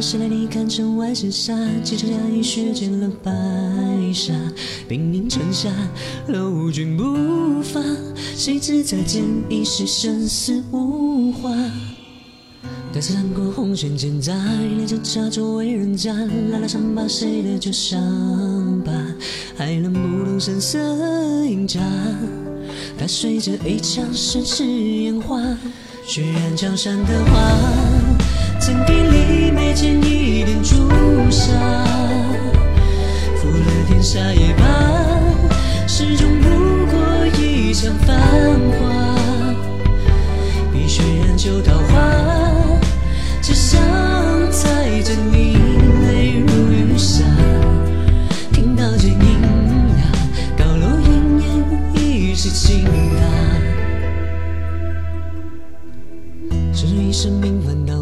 谁来你看城外厮杀？几场压抑血溅了白纱，兵临城下，lov 君不发。谁知再见已是生死无话。待此战过红尘千载，连着茶桌为人家，拉拉伤疤，谁的旧伤疤？还能不动声色饮茶？踏随着一场盛世烟花，血染江山的花。曾给李眉间一点朱砂，负了天下也罢，始终不过一场繁华。碧血染旧桃花，只想再见你泪如雨下。听刀剑喑哑，高楼烟烟已是倾塌。是一生命凡道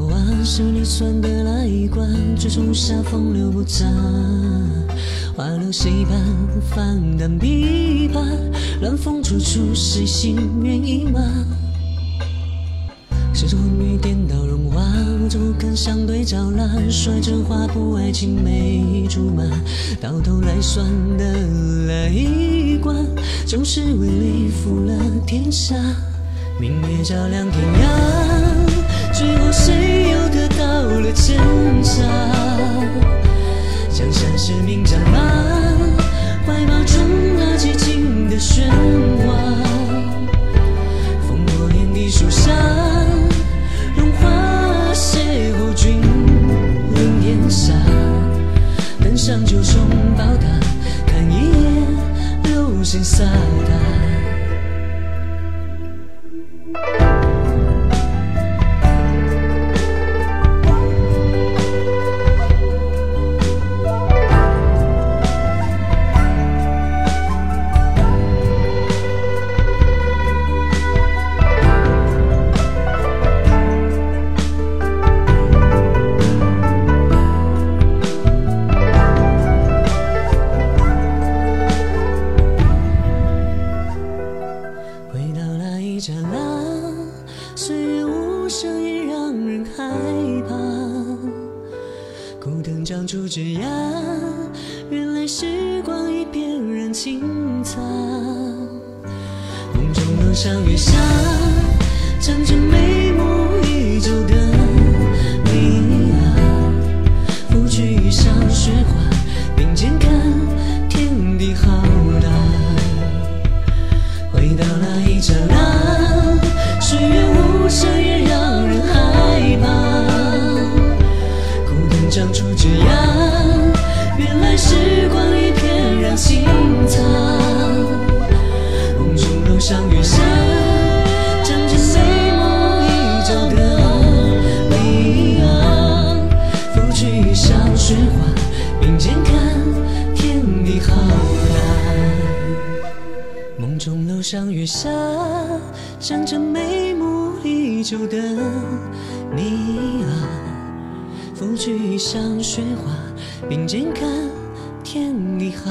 是你算得来一关，追逐下风流不杂，花落谁伴？放胆琵琶，乱风处处，谁心愿意马？谁说昏雨颠倒荣华，我怎不肯相对照蜡？摔着花不爱青梅竹马，到头来算得来一关，总是为你负了天下。明月照亮天涯，最后谁又得到了真假？江山是名战马，怀抱中那寂静的喧哗。烽火连地树下，荣华邂逅君临天下。登上九重宝塔，看一眼流星洒达。声音让人害怕，枯藤长出枝桠，原来时光已变染青草，梦中楼上月下，唱着美。上月下，仗着眉目依旧的你啊，拂去衣上雪花，并肩看天地浩大。梦中楼上月下，仗着眉目依旧的你啊，拂去衣上雪花，并肩看天地浩。